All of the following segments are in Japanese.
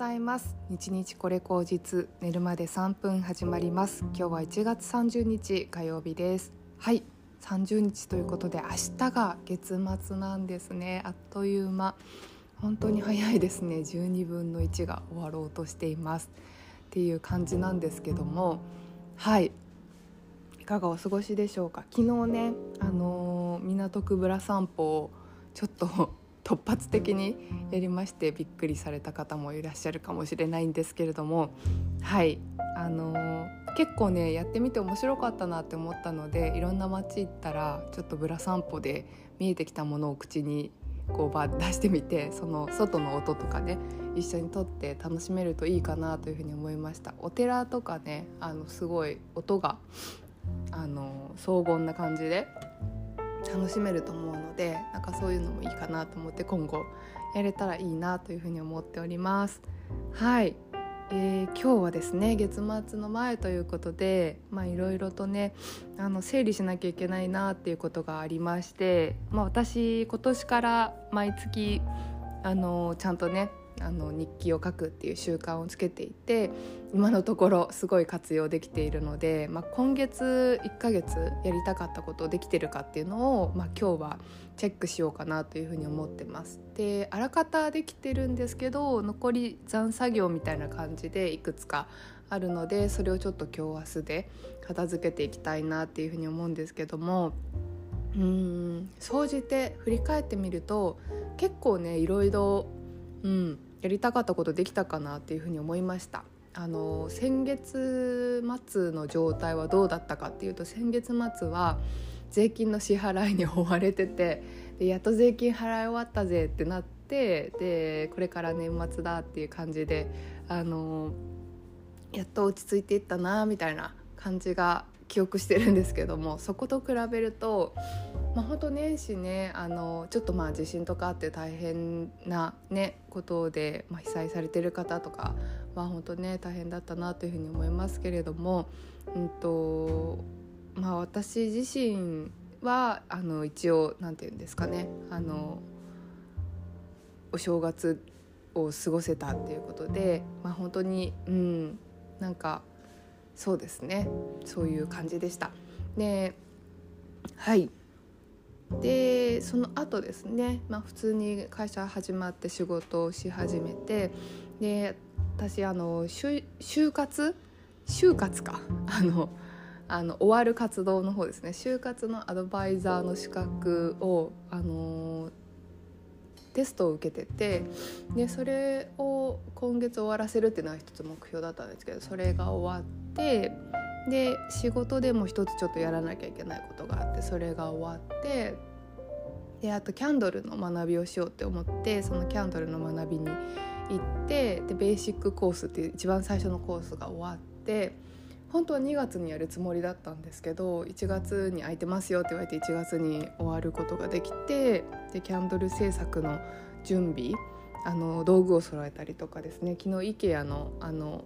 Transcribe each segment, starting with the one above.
ざいます。日日これ口実寝るまで3分始まります。今日は1月30日火曜日です。はい。30日ということで明日が月末なんですね。あっという間。本当に早いですね。12分の1が終わろうとしています。っていう感じなんですけども。はい。いかがお過ごしでしょうか。昨日ねあのー、港区ぶら散歩をちょっと突発的にやりましてびっくりされた方もいらっしゃるかもしれないんですけれどもはい。あのー、結構ねやってみて面白かったなって思ったのでいろんな街行ったらちょっとぶら散歩で見えてきたものを口にこうバー出してみてその外の音とかね一緒に撮って楽しめるといいかなというふうに思いました。お寺とかねあのすごい音があの荘厳な感じで楽しめると思うのでなんかそういうのもいいかなと思って今後やれたらいいなというふうに思っております。はい、えー、今日はですね月末の前ということでいろいろとねあの整理しなきゃいけないなっていうことがありまして、まあ、私今年から毎月あのちゃんとねあの日記を書くっていう習慣をつけていて今のところすごい活用できているので、まあ、今月1ヶ月やりたかったことできてるかっていうのを、まあ、今日はチェックしようかなというふうに思ってます。であらかたできてるんですけど残り残作業みたいな感じでいくつかあるのでそれをちょっと今日明日で片付けていきたいなっていうふうに思うんですけども。うん総じて振り返ってみると結構ねいろいろ、うん、やりたかったことできたかなっていうふうに思いました。あの先月末の状態はどうだったかっていうと先月末は税金の支払いに追われててでやっと税金払い終わったぜってなってでこれから年末だっていう感じであのやっと落ち着いていったなみたいな感じが記憶してるんですけどもそこと比べるとまあ、本当年始ねあのちょっとまあ地震とかあって大変な、ね、ことで、まあ、被災されてる方とかは本当ね大変だったなというふうに思いますけれども、うんとまあ、私自身はあの一応なんて言うんですかねあのお正月を過ごせたっていうことで、まあ、本当にうんなんかそうですねそういう感じでした。ではいでその後ですね、まあ、普通に会社始まって仕事をし始めてで私あの就活？就活か？あのあの終わる活動の方ですね。就活のアドバイザーの資格をあのテストを受けててでそれを今月終わらせるっていうのは一つ目標だったんですけどそれが終わってで仕事でも一つちょっとやらなきゃいけないことがあってそれが終わってであとキャンドルの学びをしようって思ってそのキャンドルの学びに行ってでベーシックコースっていう一番最初のコースが終わって本当は2月にやるつもりだったんですけど1月に空いてますよって言われて1月に終わることができてでキャンドル制作の準備あの道具を揃えたりとかですね昨日 IKEA のあの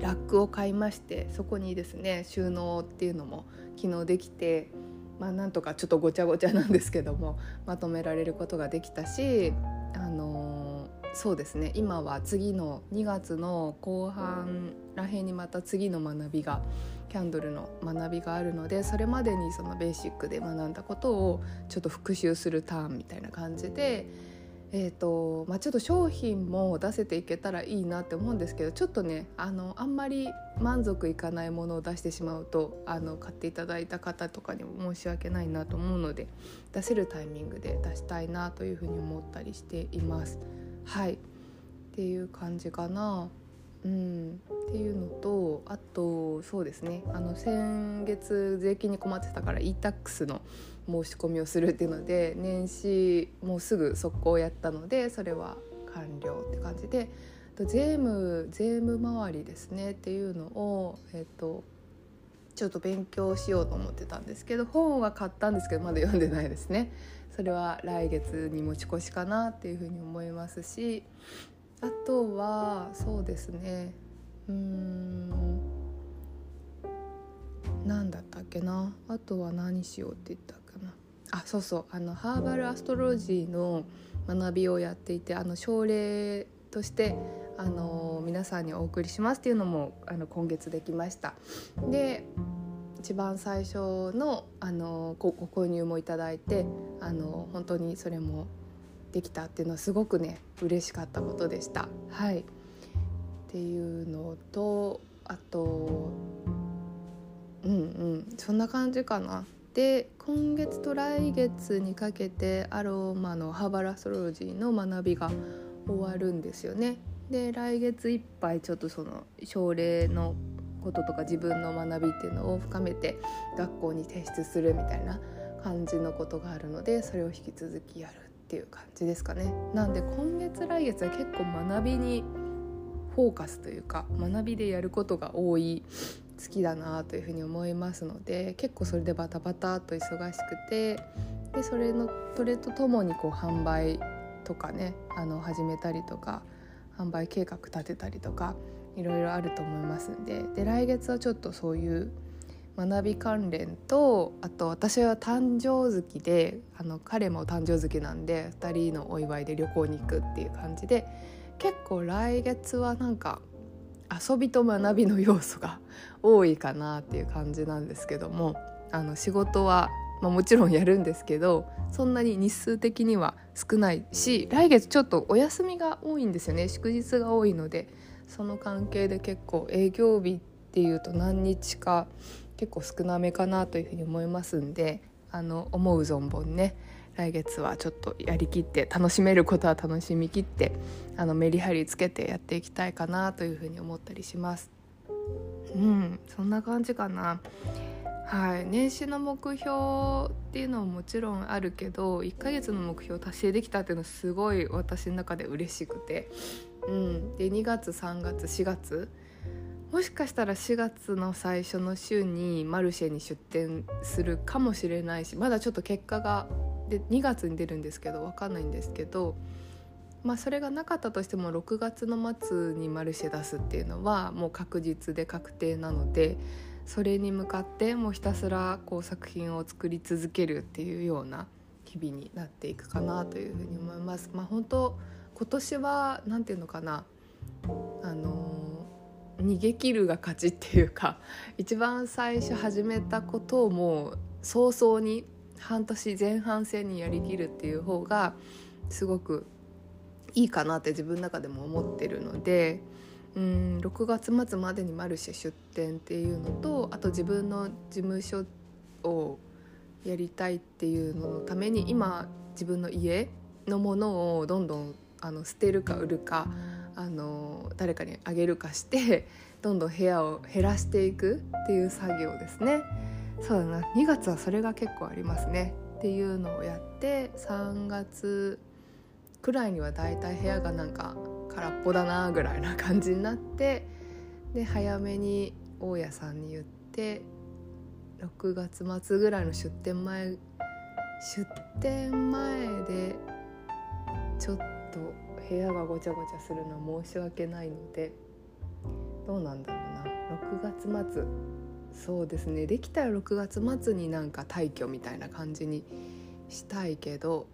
ラックを買いましてそこにですね収納っていうのも昨日できて、まあ、なんとかちょっとごちゃごちゃなんですけどもまとめられることができたし、あのー、そうですね今は次の2月の後半らへんにまた次の学びがキャンドルの学びがあるのでそれまでにそのベーシックで学んだことをちょっと復習するターンみたいな感じで。えーとまあ、ちょっと商品も出せていけたらいいなって思うんですけどちょっとねあのあんまり満足いかないものを出してしまうとあの買っていただいた方とかにも申し訳ないなと思うので出せるタイミングで出したいなというふうに思ったりしています。はいっていう感じかな。うん、っていうのとあとそうですねあの先月税金に困ってたから e-tax の申し込みをするっていうので年始もうすぐ速攻やったのでそれは完了って感じで税務税務周りですねっていうのを、えっと、ちょっと勉強しようと思ってたんですけど本は買ったんですけどまだ読んでないですね。それは来月に持ち越しかなっていうふうに思いますしあとはそうですね。うん。何だったっけな。あとは何しようって言ったかな。あそうそう。あのハーバルアストロジーの学びをやっていてあの症例としてあの皆さんにお送りしますっていうのもあの今月できました。で一番最初のあのご購入もいただいてあの本当にそれもできたっていうのはすごくね嬉しかったことでした。はい、っていうのとあとうんうんそんな感じかな。で今月と来月にかけてアロマのハーバルアストロロジーの学びが終わるんですよね。で来月いっぱいちょっとその症例のこととか自分の学びっていうのを深めて学校に提出するみたいな感じのことがあるのでそれを引き続きやるっていう感じですかね。なんで今月来月は結構学びにフォーカスというか学びでやることが多い月だなというふうに思いますので結構それでバタバタと忙しくてでそれのそれとともにこう販売とかねあの始めたりとか販売計画立てたりとかいろいろあると思いますんでで来月はちょっとそういう学び関連とあと私は誕生月であの彼も誕生月なんで2人のお祝いで旅行に行くっていう感じで結構来月はなんか遊びと学びの要素が 多いかなっていう感じなんですけどもあの仕事は、まあ、もちろんやるんですけどそんなに日数的には少ないし来月ちょっとお休みが多いんですよね。祝日が多いのでその関係で結構営業日っていうと何日か結構少なめかなというふうに思いますんであの思う存分ね来月はちょっとやりきって楽しめることは楽しみきってあのメリハリつけてやっていきたいかなというふうに思ったりします。うんそんな感じかな。はい、年始の目標っていうのももちろんあるけど1ヶ月の目標達成できたっていうのはすごい私の中で嬉しくて、うん、で2月3月4月もしかしたら4月の最初の週にマルシェに出店するかもしれないしまだちょっと結果がで2月に出るんですけど分かんないんですけど、まあ、それがなかったとしても6月の末にマルシェ出すっていうのはもう確実で確定なのでそれに向かってもうひたすらこう作品を作り続けるっていうような日々になっていくかなというふうに思います。まあ、本当今年は何て言うのかな逃げ切るが勝ちっていうか一番最初始めたことをもう早々に半年前半戦にやりきるっていう方がすごくいいかなって自分の中でも思ってるのでうん6月末までにマルシェ出店っていうのとあと自分の事務所をやりたいっていうののために今自分の家のものをどんどんあの捨てるか売るかあの誰かにあげるかして どんどん部屋を減らしていくっていう作業ですね。そうだな2月はそれが結構ありますねっていうのをやって3月くらいにはだいたい部屋がなんか空っぽだなぐらいな感じになってで早めに大家さんに言って6月末ぐらいの出店前出店前で部屋がごちゃごちゃするのは申し訳ないのでどうなんだろうな。6月末。そうですね。できたら6月末になんか退去みたいな感じにしたいけど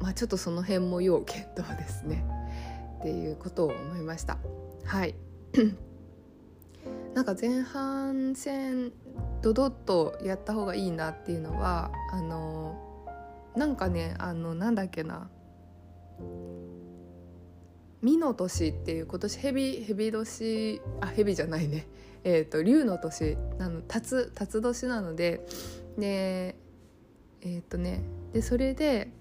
まあちょっとその辺も要検討ですね。っていうことを思いました。はい。なんか前半戦ドドッとやった方がいいなっていうのはあのなんかねあのなんだっけな「美の年」っていう今年蛇蛇年あ蛇じゃないね。えーと、龍の年なの辰辰年なのででえっ、ー、とねでそれで、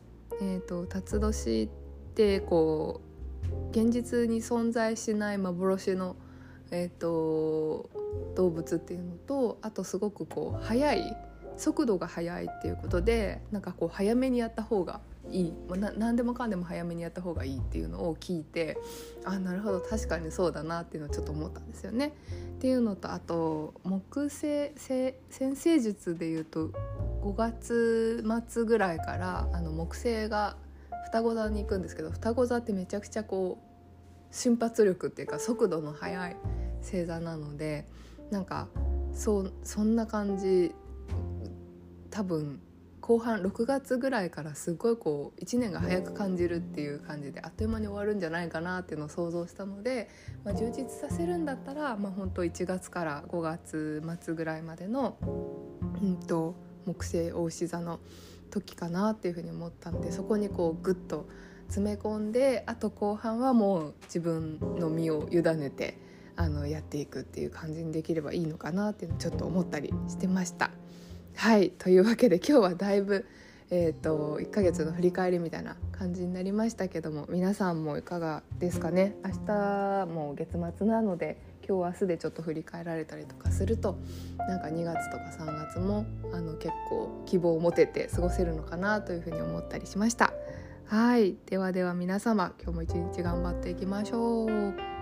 えーと、辰年ってこう現実に存在しない幻の、えーと、動物っていうのとあとすごくこう速い速度が速いっていうことでなんかこう早めにやった方がいい、まあ、何でもかんでも早めにやった方がいいっていうのを聞いてあなるほど確かにそうだなっていうのをちょっと思ったんですよね。っていうのとあと木星先生術でいうと5月末ぐらいからあの木星が双子座に行くんですけど双子座ってめちゃくちゃこう瞬発力っていうか速度の速い星座なのでなんかそそんな感じ多分後半6月ぐらいからすごいこう1年が早く感じるっていう感じであっという間に終わるんじゃないかなっていうのを想像したので、まあ、充実させるんだったら、まあ、本当1月から5月末ぐらいまでの、うんと、木星大牛座の時かなっていうふうに思ったんでそこにこうグッと詰め込んであと後半はもう自分の身を委ねてあのやっていくっていう感じにできればいいのかなっていうのをちょっと思ったりしてました。はいというわけで今日はだいぶ、えーと、1ヶ月の振り返りみたいな感じになりましたけども皆さんもいかがですかね？明日も月末なので今日明日でちょっと振り返られたりとかするとなんか2月とか3月もあの結構希望を持てて過ごせるのかなというふうに思ったりしました。はいではでは皆様今日も一日頑張っていきましょう。